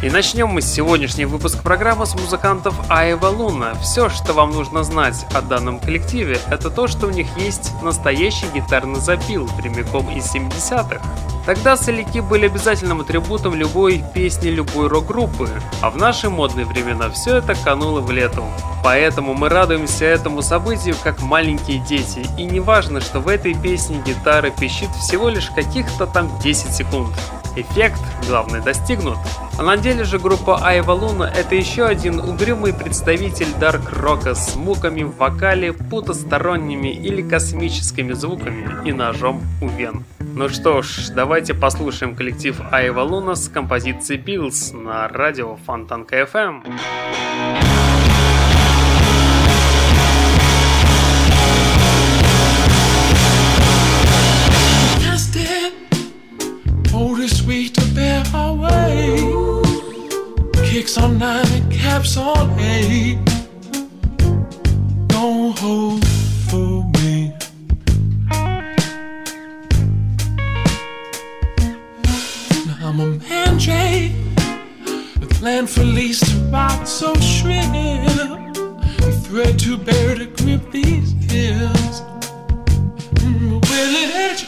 И начнем мы сегодняшний выпуск программы с музыкантов Айва Луна. Все, что вам нужно знать о данном коллективе, это то, что у них есть настоящий гитарный запил, прямиком из 70-х. Тогда соляки были обязательным атрибутом любой песни любой рок-группы, а в наши модные времена все это кануло в лету. Поэтому мы радуемся этому событию как маленькие дети, и не важно, что в этой песне гитара пищит всего лишь каких-то там 10 секунд. Эффект, главное, достигнут. А на деле же группа Айва Луна это еще один угрюмый представитель дарк-рока с муками в вокале, потусторонними или космическими звуками и ножом у вен. Ну что ж, давайте послушаем коллектив Айва Луна с композицией Bills на радио Фонтанка FM. Sweet to bear our way. Kicks on nine and caps on eight. Don't hold for me. Now I'm a mandrake with land for lease to rot so shrill. And thread to bear to grip these hills. Mm, will it educate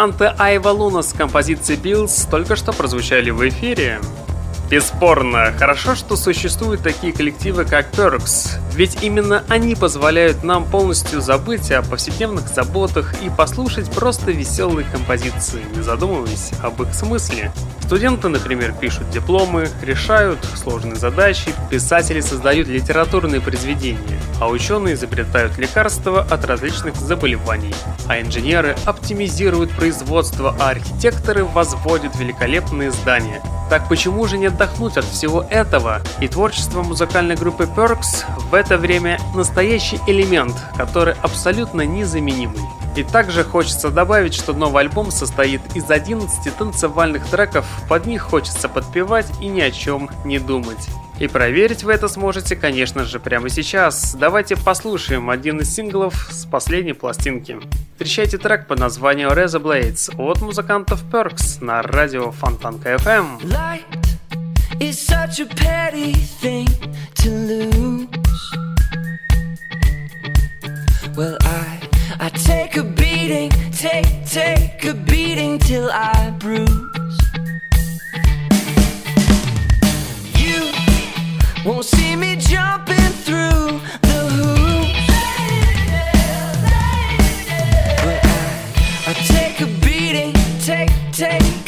Музыканты Айва Луна с композицией Bills только что прозвучали в эфире. Бесспорно, хорошо, что существуют такие коллективы, как Perks, ведь именно они позволяют нам полностью забыть о повседневных заботах и послушать просто веселые композиции, не задумываясь об их смысле. Студенты, например, пишут дипломы, решают сложные задачи, писатели создают литературные произведения, а ученые изобретают лекарства от различных заболеваний, а инженеры оптимизируют производство, а архитекторы возводят великолепные здания. Так почему же не отдохнуть от всего этого? И творчество музыкальной группы Perks в это время настоящий элемент, который абсолютно незаменимый. И также хочется добавить, что новый альбом состоит из 11 танцевальных треков, под них хочется подпевать и ни о чем не думать. И проверить вы это сможете, конечно же, прямо сейчас. Давайте послушаем один из синглов с последней пластинки. Встречайте трек под названием Razor Blades от музыкантов Perks на радио Фонтанка FM. I I take a beating, take take a beating till I bruise. Won't see me jumping through the hoops. But I, I take a beating, take take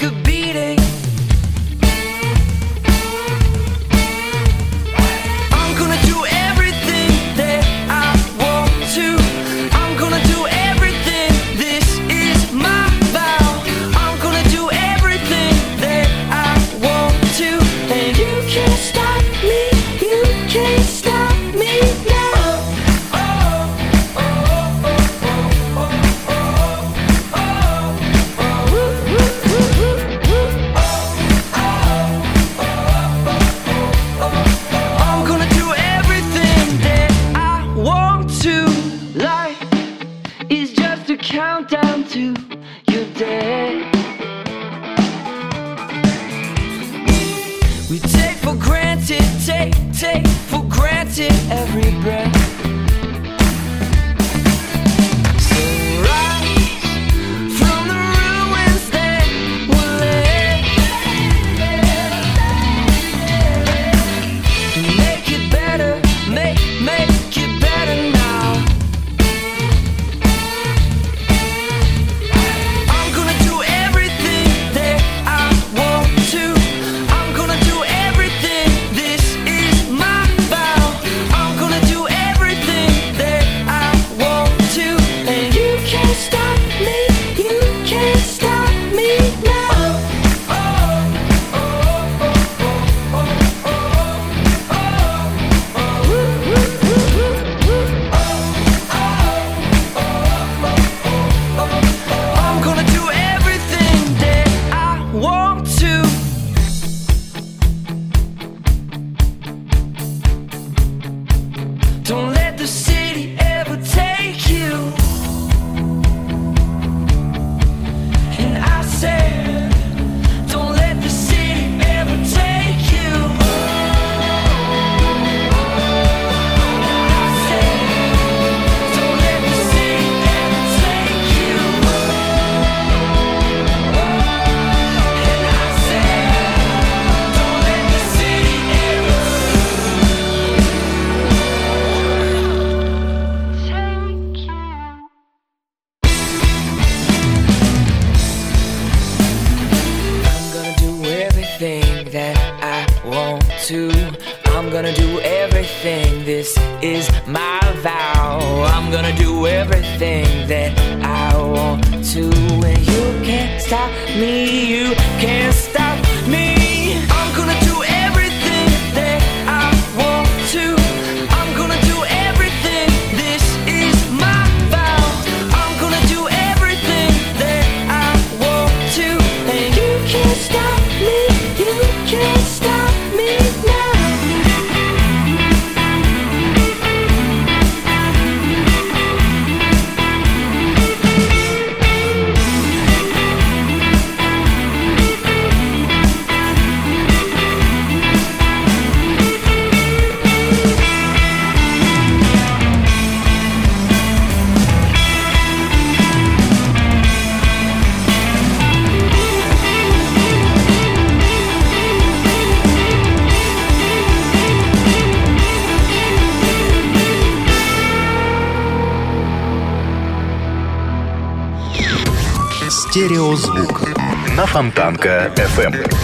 to every breath. Me. Фонтанка FM.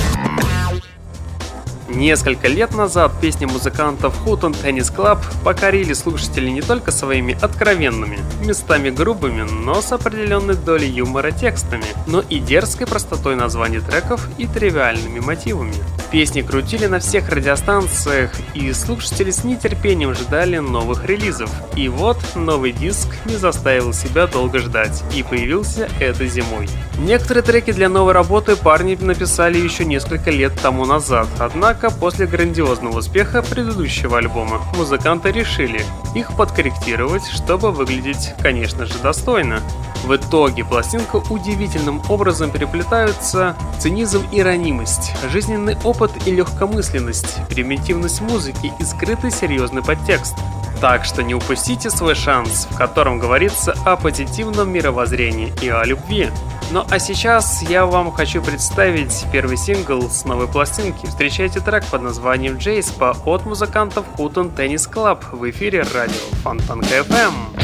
Несколько лет назад песни музыкантов Hutton Tennis Club покорили слушателей не только своими откровенными, местами грубыми, но с определенной долей юмора текстами, но и дерзкой простотой названий треков и тривиальными мотивами. Песни крутили на всех радиостанциях, и слушатели с нетерпением ждали новых релизов. И вот новый диск не заставил себя долго ждать, и появился этой зимой. Некоторые треки для новой работы парни написали еще несколько лет тому назад, однако после грандиозного успеха предыдущего альбома музыканты решили их подкорректировать, чтобы выглядеть, конечно же, достойно. В итоге пластинка удивительным образом переплетаются цинизм и ранимость, жизненный опыт и легкомысленность, примитивность музыки и скрытый серьезный подтекст. Так что не упустите свой шанс, в котором говорится о позитивном мировоззрении и о любви. Ну а сейчас я вам хочу представить первый сингл с новой пластинки. Встречайте трек под названием «Джейспа» от музыкантов Hutton Tennis Club в эфире радио Фонтанка FM.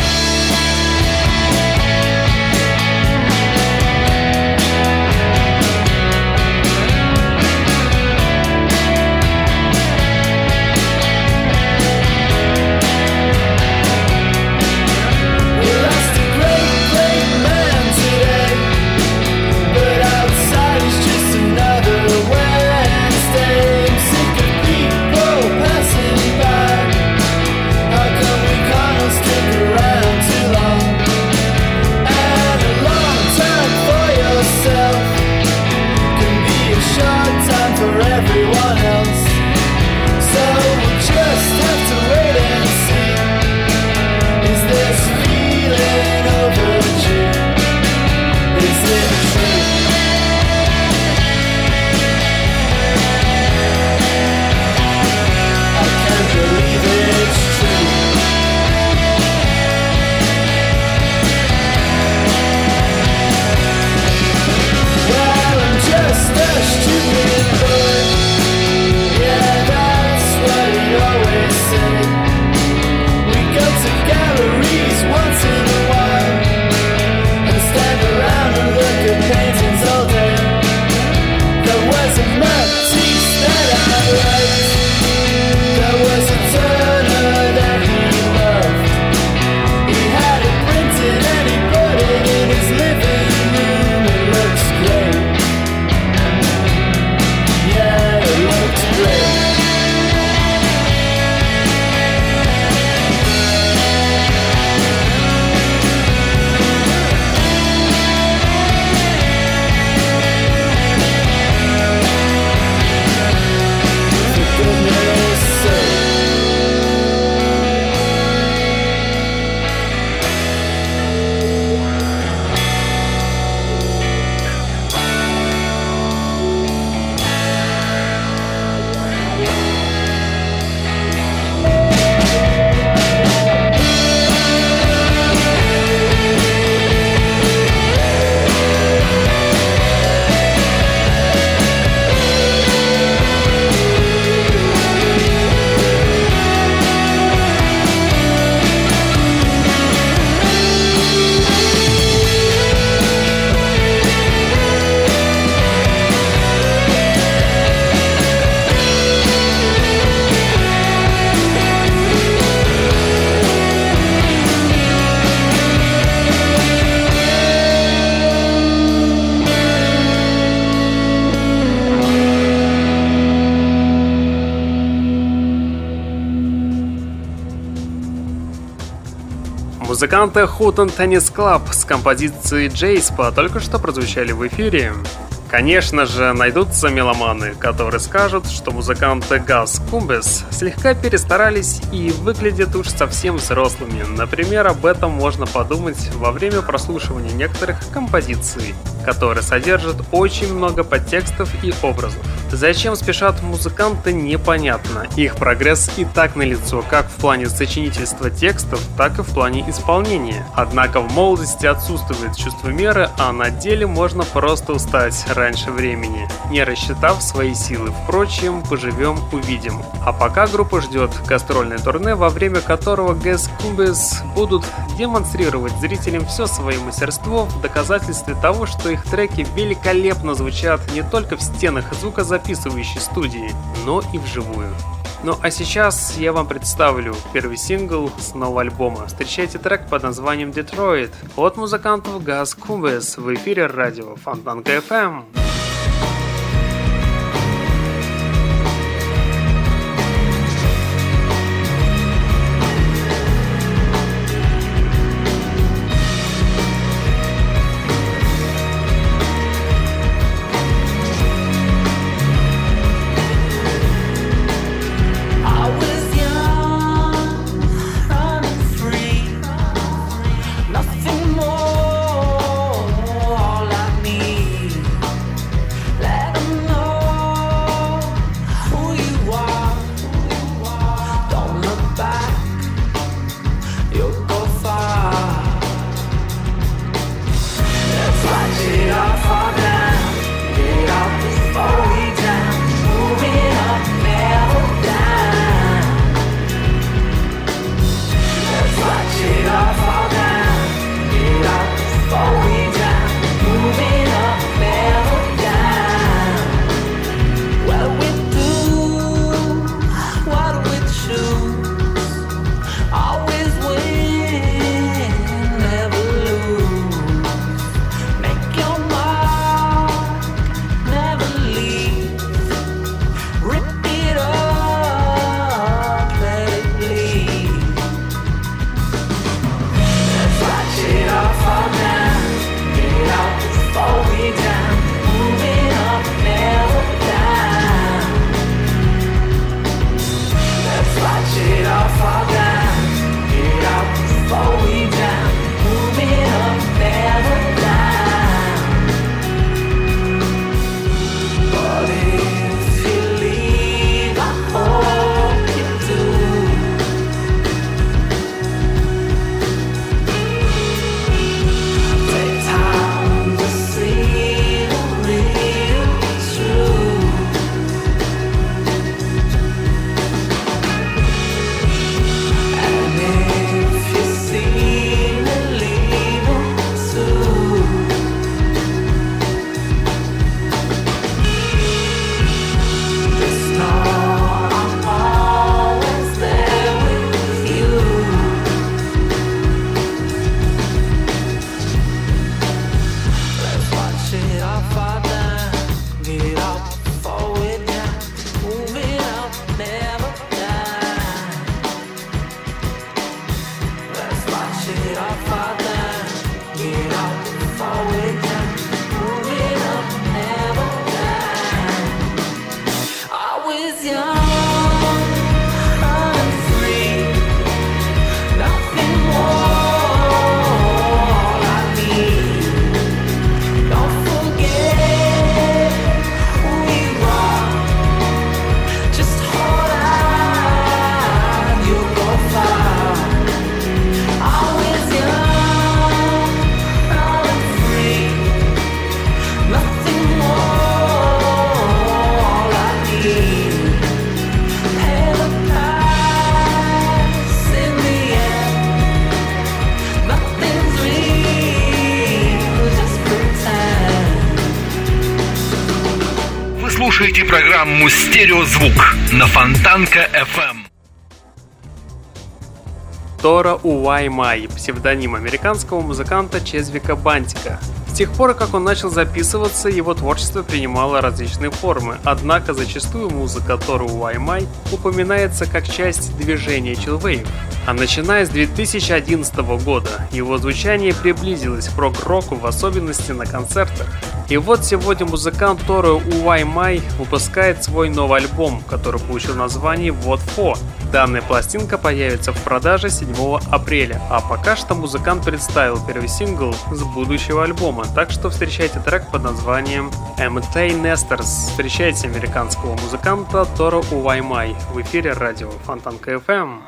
Музыканты Hutton Tennis Club с композицией Джейспа только что прозвучали в эфире. Конечно же, найдутся меломаны, которые скажут, что музыканты Газ Кумбес слегка перестарались и выглядят уж совсем взрослыми. Например, об этом можно подумать во время прослушивания некоторых композиций, которые содержат очень много подтекстов и образов. Зачем спешат музыканты, непонятно. Их прогресс и так налицо, как в плане сочинительства текстов, так и в плане исполнения. Однако в молодости отсутствует чувство меры, а на деле можно просто устать раньше времени, не рассчитав свои силы. Впрочем, поживем, увидим. А пока группа ждет гастрольное турне, во время которого Гэс Кубес будут демонстрировать зрителям все свое мастерство в доказательстве того, что их треки великолепно звучат не только в стенах звукозаписывающей студии, но и вживую. Ну а сейчас я вам представлю первый сингл с нового альбома. Встречайте трек под названием «Детройт» от музыкантов Газ Кумбес в эфире радио Фонтанка FM. «Стереозвук» на Фонтанка FM. Тора Уаймай, псевдоним американского музыканта Чезвика Бантика. С тех пор, как он начал записываться, его творчество принимало различные формы, однако зачастую музыка Тора Уаймай упоминается как часть движения Chillwave. А начиная с 2011 года его звучание приблизилось к прог-року, в особенности на концертах. И вот сегодня музыкант Тору Уаймай выпускает свой новый альбом, который получил название What For. Данная пластинка появится в продаже 7 апреля, а пока что музыкант представил первый сингл с будущего альбома, так что встречайте трек под названием MT Nesters. Встречайте американского музыканта Тору Уаймай в эфире радио Фонтанка FM.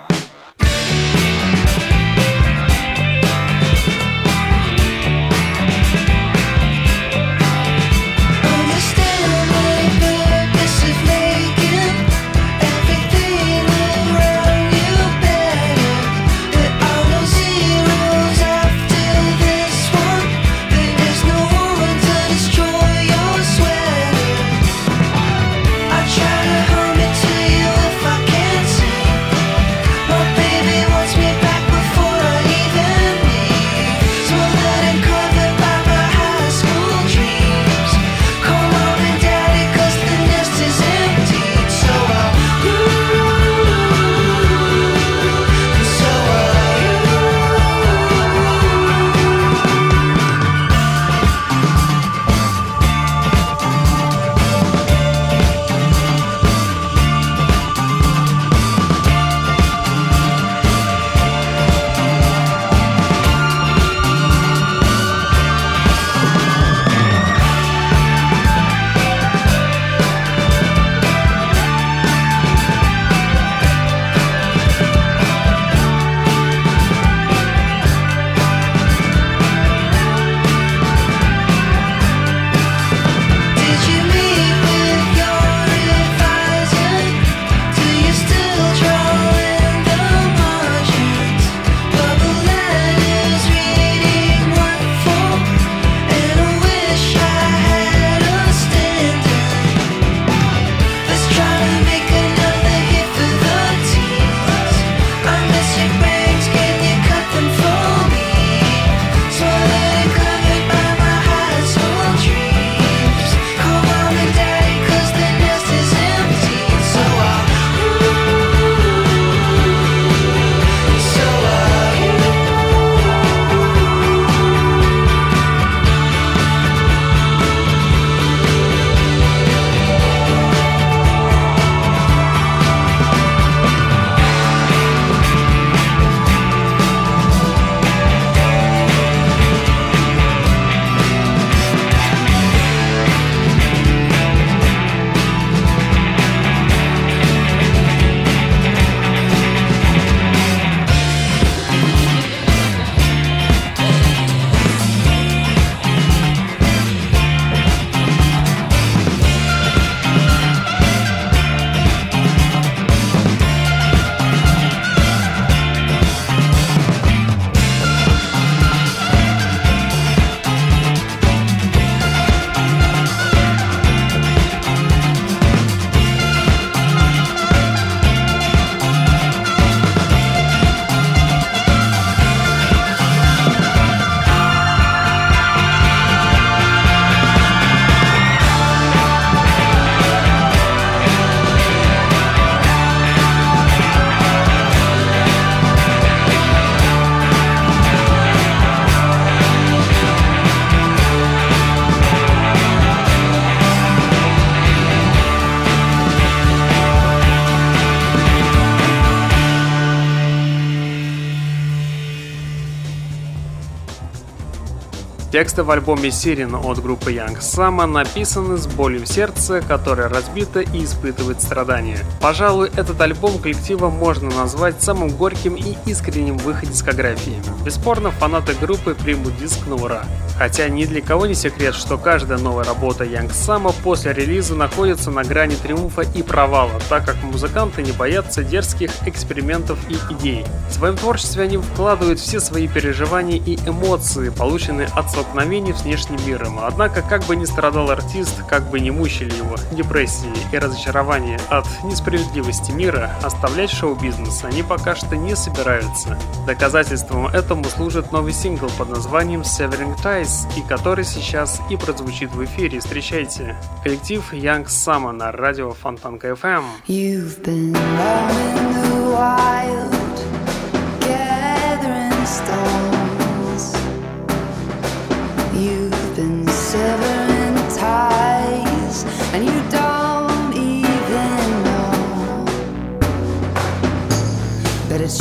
Тексты в альбоме «Сирен» от группы Young Sama написаны с болью в сердце, которое разбито и испытывает страдания. Пожалуй, этот альбом коллектива можно назвать самым горьким и искренним в их дискографии. Бесспорно, фанаты группы примут диск на ура. Хотя ни для кого не секрет, что каждая новая работа Young Sama после релиза находится на грани триумфа и провала, так как музыканты не боятся дерзких экспериментов и идей. В своем творчестве они вкладывают все свои переживания и эмоции, полученные от столкновений с внешним миром. Однако, как бы ни страдал артист, как бы ни мучили его депрессии и разочарование от несправедливости мира, оставлять шоу-бизнес они пока что не собираются. Доказательством этому служит новый сингл под названием Severing Ties, и который сейчас и прозвучит в эфире. Встречайте! Коллектив Young Sama на радио Фонтанка FM. You've been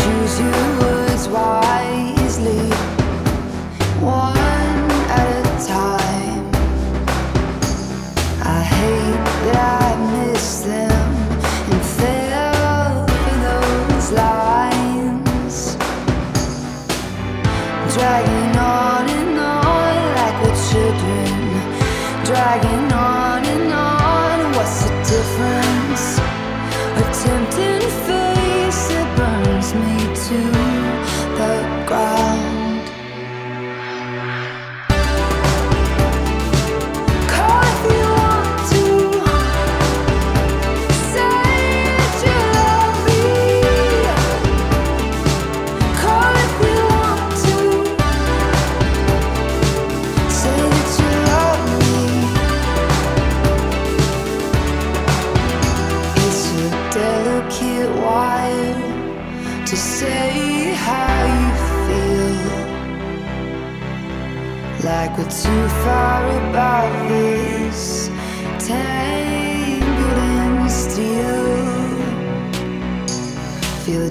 choose you. Above this, tangled in steel. Feel a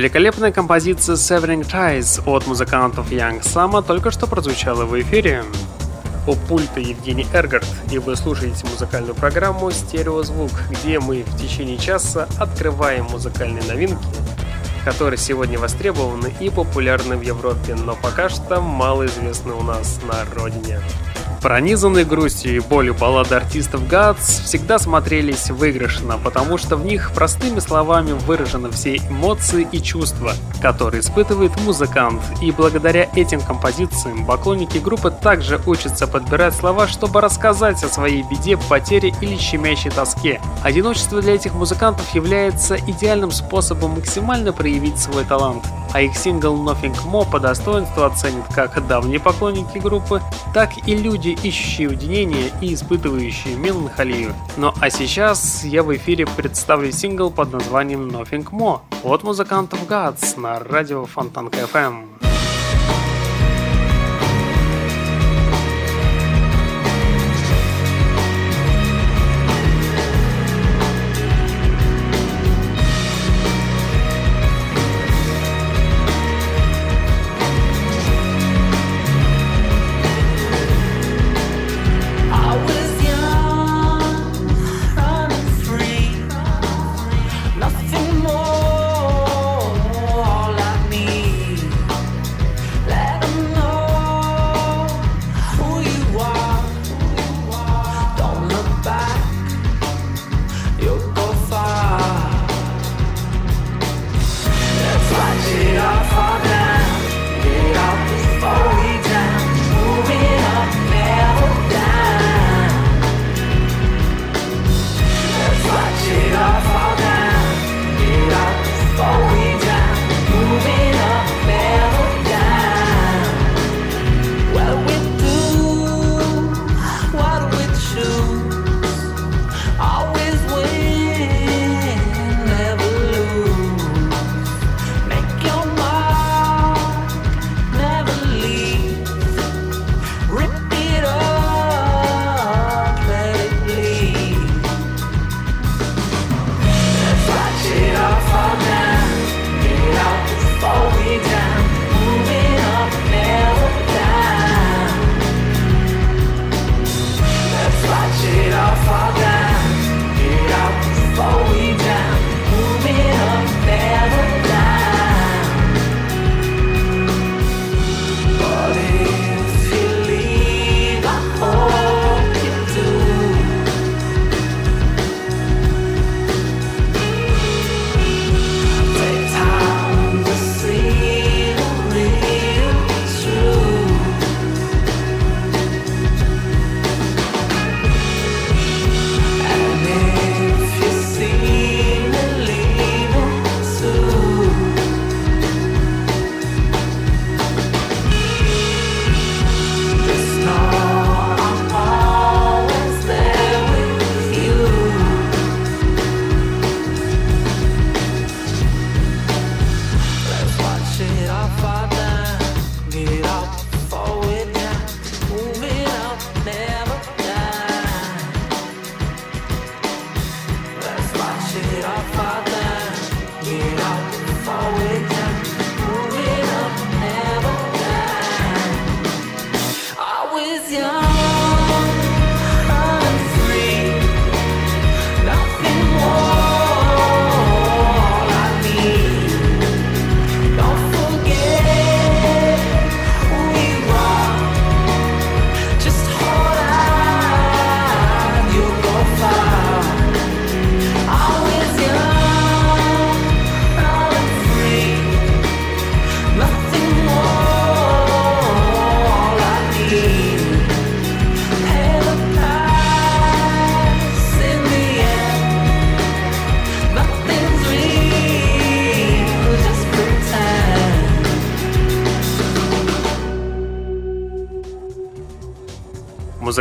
Великолепная композиция Severing Ties от музыкантов Young Sama только что прозвучала в эфире. У пульта Евгений Эргард, и вы слушаете музыкальную программу «Стереозвук», где мы в течение часа открываем музыкальные новинки, которые сегодня востребованы и популярны в Европе, но пока что мало известны у нас на родине. Пронизанные грустью и болью баллады артистов Guts всегда смотрелись выигрышно, потому что в них простыми словами выражены все эмоции и чувства, которые испытывает музыкант. И благодаря этим композициям поклонники группы также учатся подбирать слова, чтобы рассказать о своей беде, потере или щемящей тоске. Одиночество для этих музыкантов является идеальным способом максимально проявить свой талант а их сингл Nothing More по достоинству оценят как давние поклонники группы, так и люди, ищущие уединение и испытывающие меланхолию. Ну а сейчас я в эфире представлю сингл под названием Nothing More от музыкантов Gods на радио Фонтанка FM.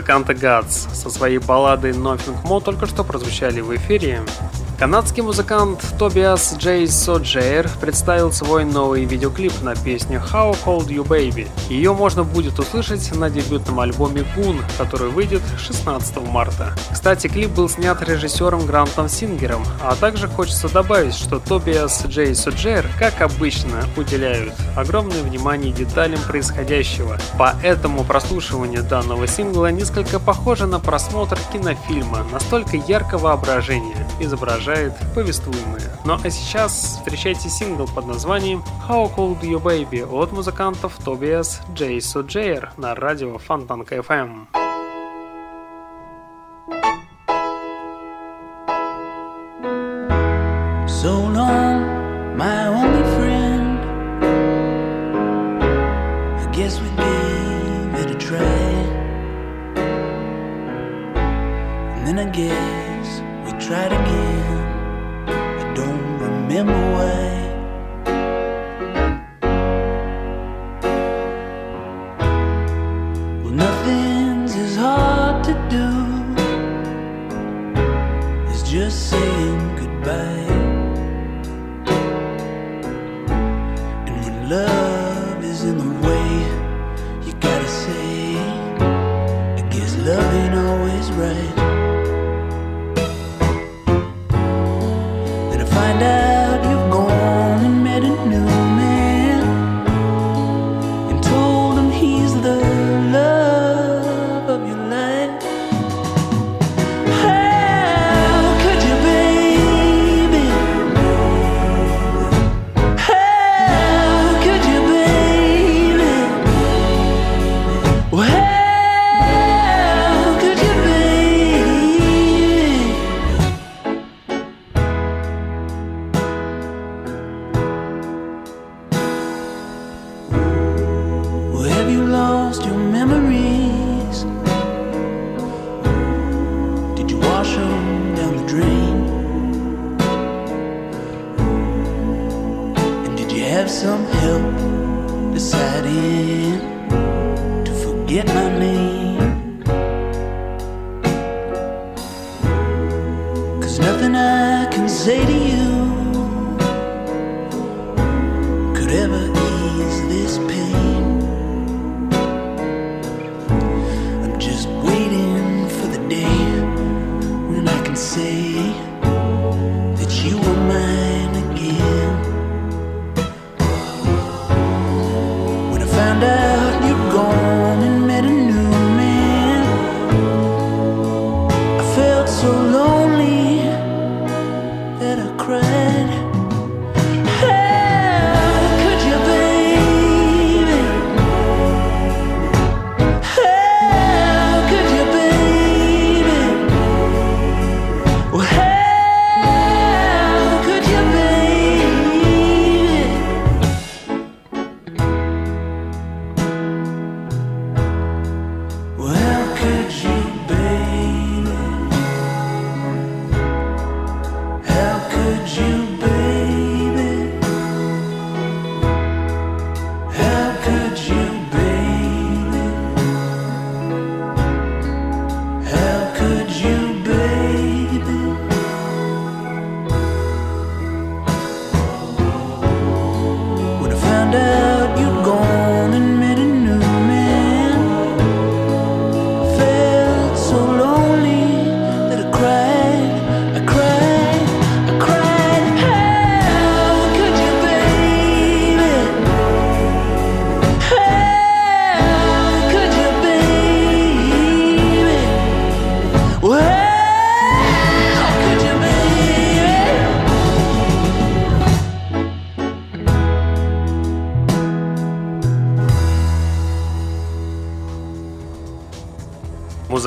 Музыканты Guts со своей балладой Nothing More только что прозвучали в эфире. Канадский музыкант Тобиас Джей Соджейр представил свой новый видеоклип на песню How Cold You Baby. Ее можно будет услышать на дебютном альбоме Goon, который выйдет 16 марта. Кстати, клип был снят режиссером Грантом Сингером, а также хочется добавить, что Тобиас Джей Соджейр, как обычно, уделяют огромное внимание деталям происходящего. Поэтому прослушивание данного сингла несколько похоже на просмотр кинофильма, настолько ярко воображение изображает повествуемое. Ну а сейчас встречайте сингл под названием How Cold You Baby от музыкантов Тобиас Джей Соджейр на радио Фонтанка FM. Then I guess we tried again. Some help deciding to forget my name? Cause nothing I can say to you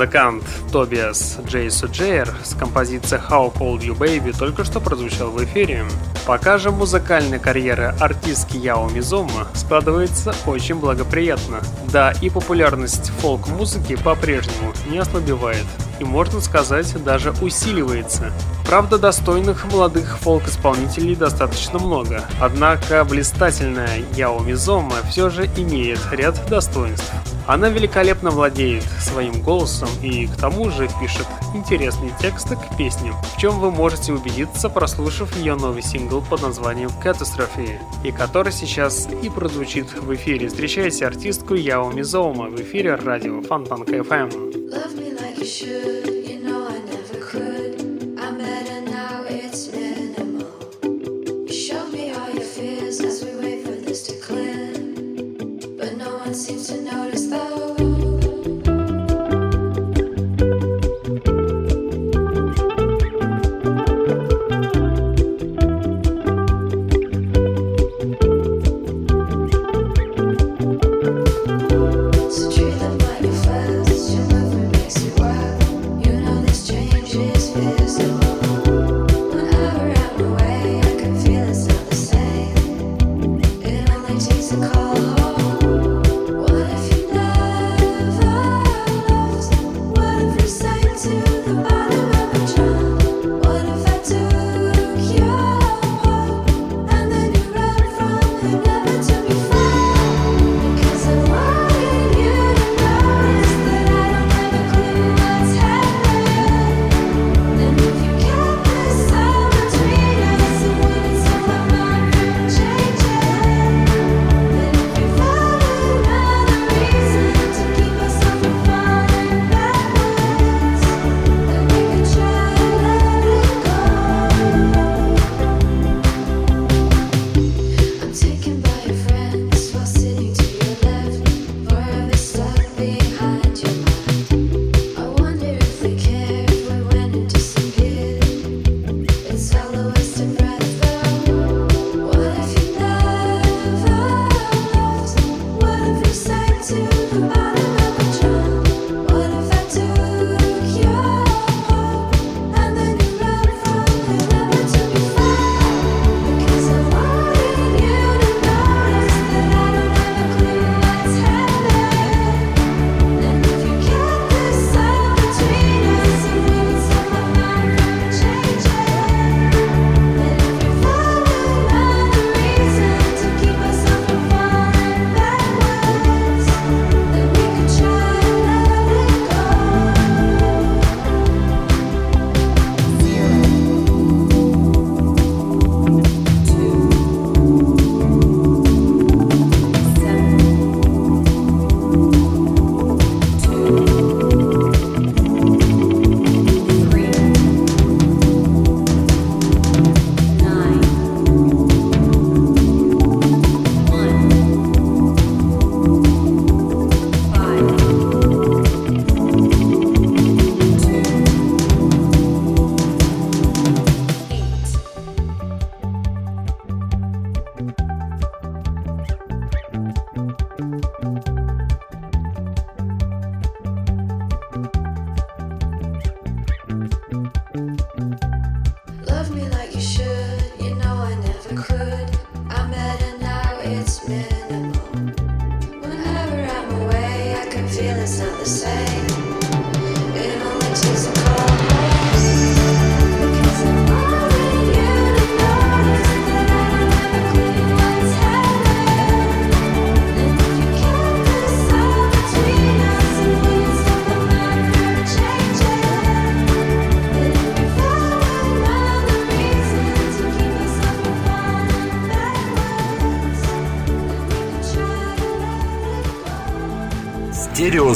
Музыкант Тобиас Джейсу Джейер с композицией How Cold You Baby только что прозвучал в эфире. Пока же музыкальная карьера артистки Яо Мизома складывается очень благоприятно. Да, и популярность фолк-музыки по-прежнему не ослабевает и, можно сказать, даже усиливается. Правда, достойных молодых фолк-исполнителей достаточно много, однако блистательная Яо Мизома все же имеет ряд достоинств. Она великолепно владеет своим голосом и к тому же пишет интересные тексты к песням, в чем вы можете убедиться, прослушав ее новый сингл под названием Catastrophe, и который сейчас и прозвучит в эфире. Встречайте артистку Яо Мизоума в эфире радио Фонтанка FM. Love me like you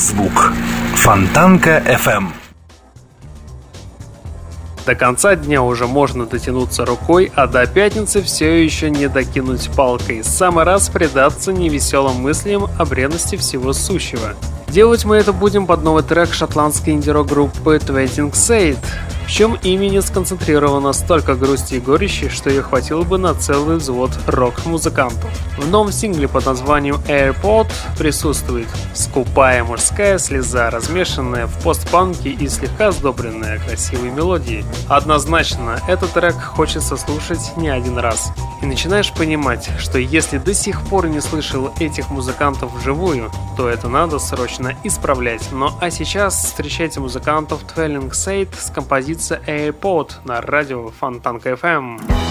Стереозвук. Фонтанка FM. До конца дня уже можно дотянуться рукой, а до пятницы все еще не докинуть палкой. Самый раз предаться невеселым мыслям о бренности всего сущего. Делать мы это будем под новый трек шотландской инди-рок-группы Twenting Sade, в чем имени сконцентрировано столько грусти и горечи, что ее хватило бы на целый взвод рок-музыкантов. В новом сингле под названием AirPod присутствует скупая мужская слеза, размешанная в постпанке и слегка сдобренная красивой мелодией. Однозначно, этот трек хочется слушать не один раз. И начинаешь понимать, что если до сих пор не слышал этих музыкантов вживую, то это надо срочно исправлять. Ну а сейчас встречайте музыкантов Twelling Sade с композицией AirPod на радио Фонтанка FM.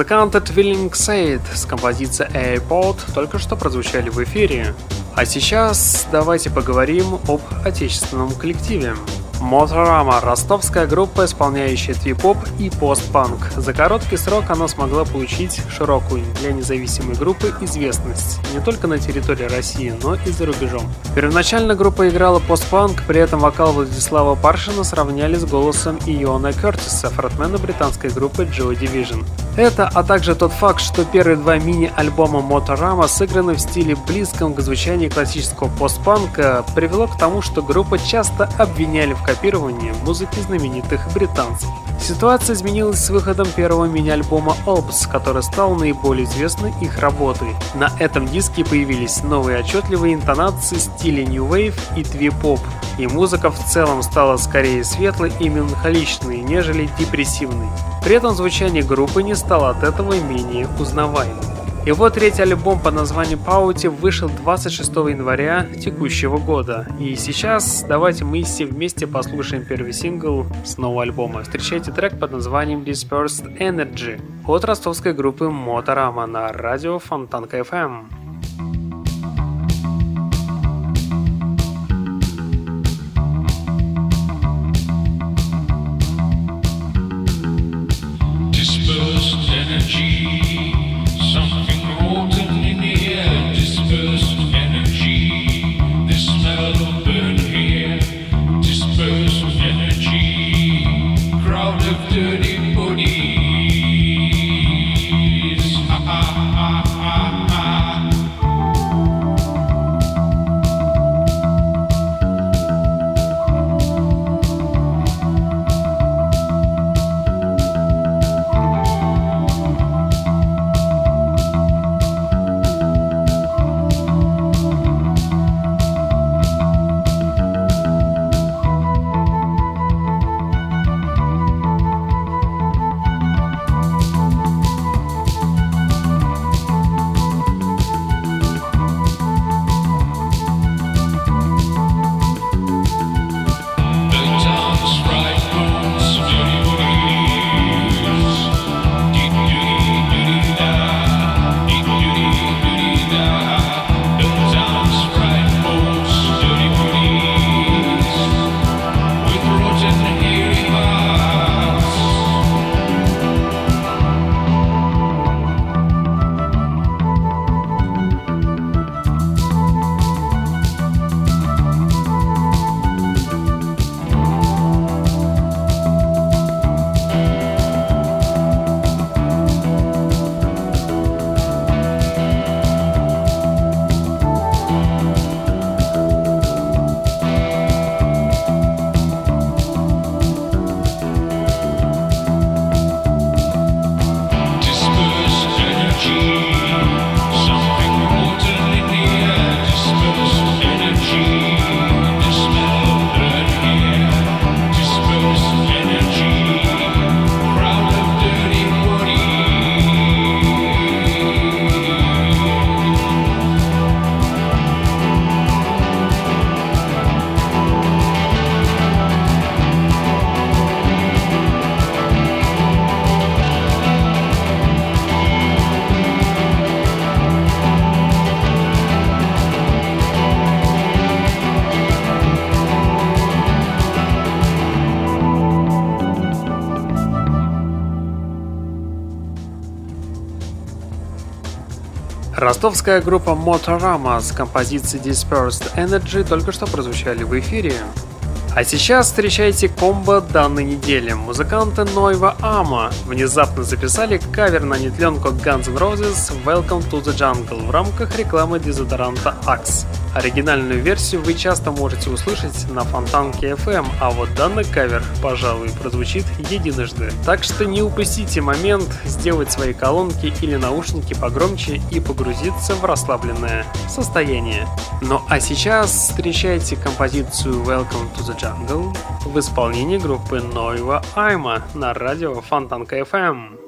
Музыканты Twilling Said с композицией Airport только что прозвучали в эфире. А сейчас давайте поговорим об отечественном коллективе. Motorama – ростовская группа, исполняющая твип-поп и постпанк. За короткий срок она смогла получить широкую для независимой группы известность не только на территории России, но и за рубежом. Первоначально группа играла постпанк, при этом вокал Владислава Паршина сравняли с голосом Иона Кертиса, фронтмена британской группы Joy Division. Это, а также тот факт, что первые два мини-альбома Motorama сыграны в стиле близком к звучанию классического постпанка, привело к тому, что группа часто обвиняли в копировании музыки знаменитых британцев. Ситуация изменилась с выходом первого мини-альбома Orbs, который стал наиболее известной их работой. На этом диске появились новые отчетливые интонации стиля New Wave и Twee-Pop, и музыка в целом стала скорее светлой и меланхоличной, нежели депрессивной. При этом звучание группы не стало от этого менее узнаваемым. Его третий альбом под названием Паути вышел 26 января текущего года. И сейчас давайте мы все вместе послушаем первый сингл с нового альбома. Встречайте трек под названием Dispersed Energy от ростовской группы Motorama на радио Фонтанка FM. Ростовская группа Motorama с композицией Dispersed Energy только что прозвучали в эфире. А сейчас встречайте комбо данной недели. Музыканты Нойва Ама внезапно записали кавер на нетленку Guns N' Roses Welcome to the Jungle в рамках рекламы дезодоранта Axe. Оригинальную версию вы часто можете услышать на Фонтанке FM, а вот данный кавер, пожалуй, прозвучит единожды. Так что не упустите момент сделать свои колонки или наушники погромче и погрузиться в расслабленное состояние. Ну а сейчас встречайте композицию Welcome to the Jungle в исполнении группы Нойва Айма на радио Фонтанка FM.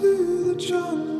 To the jungle.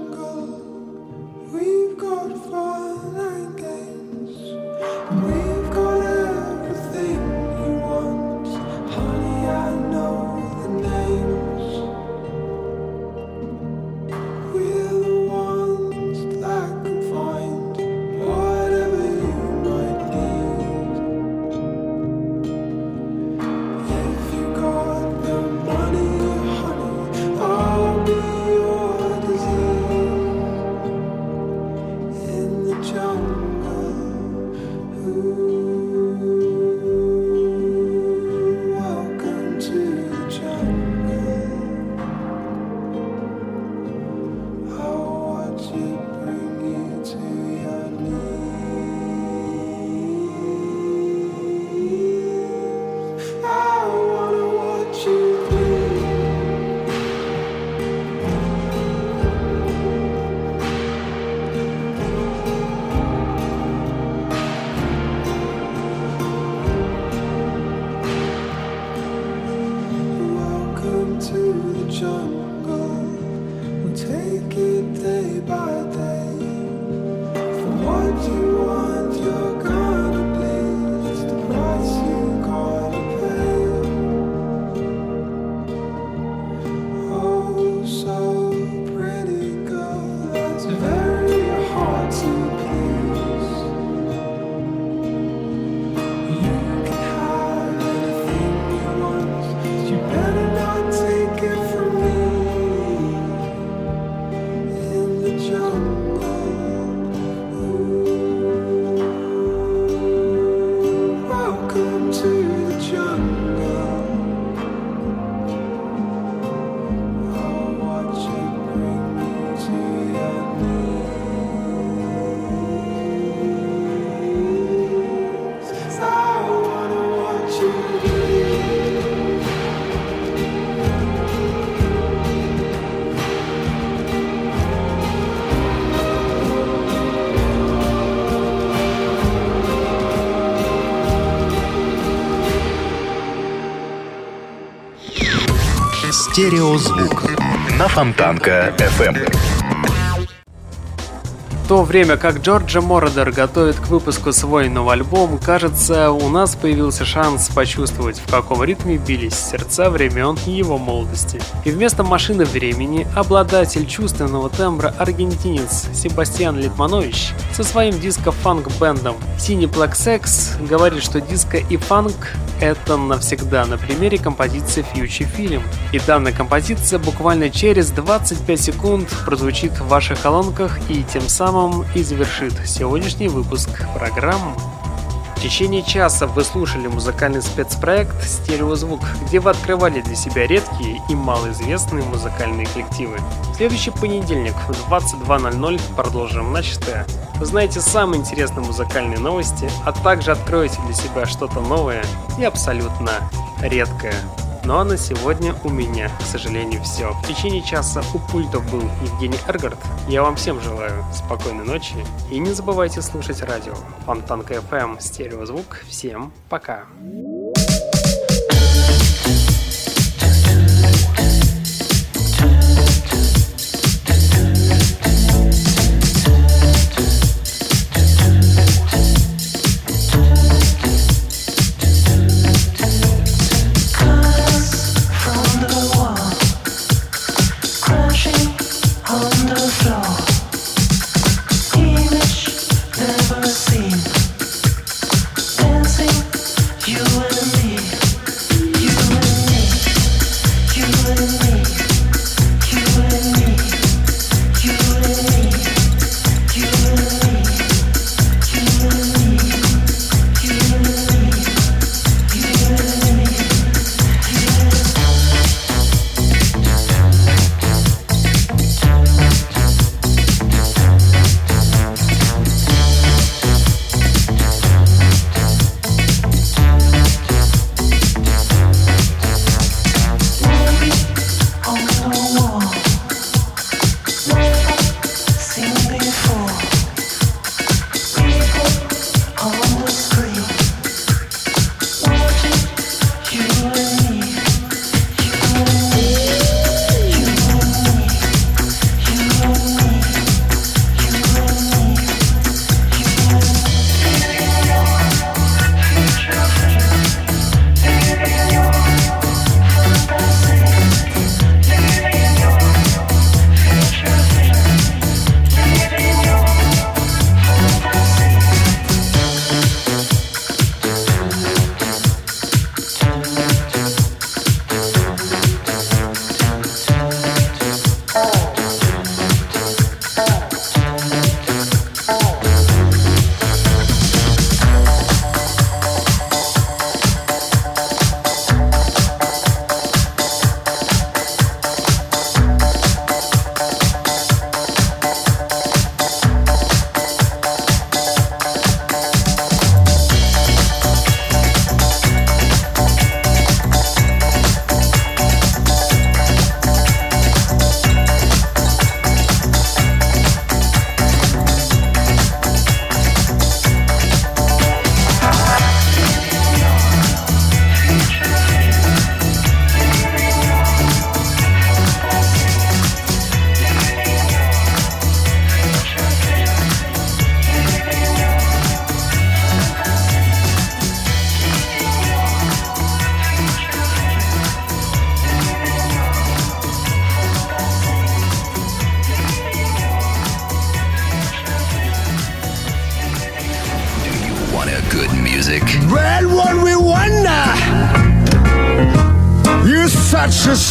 Стереозвук на Фонтанка FM. В то время как Джорджа Мородер готовит к выпуску свой новый альбом, кажется, у нас появился шанс почувствовать, в каком ритме бились сердца времен его молодости. И вместо машины времени обладатель чувственного тембра аргентинец Себастьян Литманович со своим диско-фанк-бендом Cineplex X говорит, что диско и фанк это навсегда на примере композиции Future Film. И данная композиция буквально через 25 секунд прозвучит в ваших колонках и тем самым и завершит сегодняшний выпуск программы. В течение часа вы слушали музыкальный спецпроект «Стереозвук», где вы открывали для себя редкие и малоизвестные музыкальные коллективы. Следующий понедельник в 22.00 продолжим начатое. Узнаете самые интересные музыкальные новости, а также откроете для себя что-то новое и абсолютно редкое. Ну а на сегодня у меня, к сожалению, все. В течение часа у пультов был Евгений Эргард. Я вам всем желаю спокойной ночи и не забывайте слушать радио. Фонтанка FM, стереозвук. Всем пока. From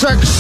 such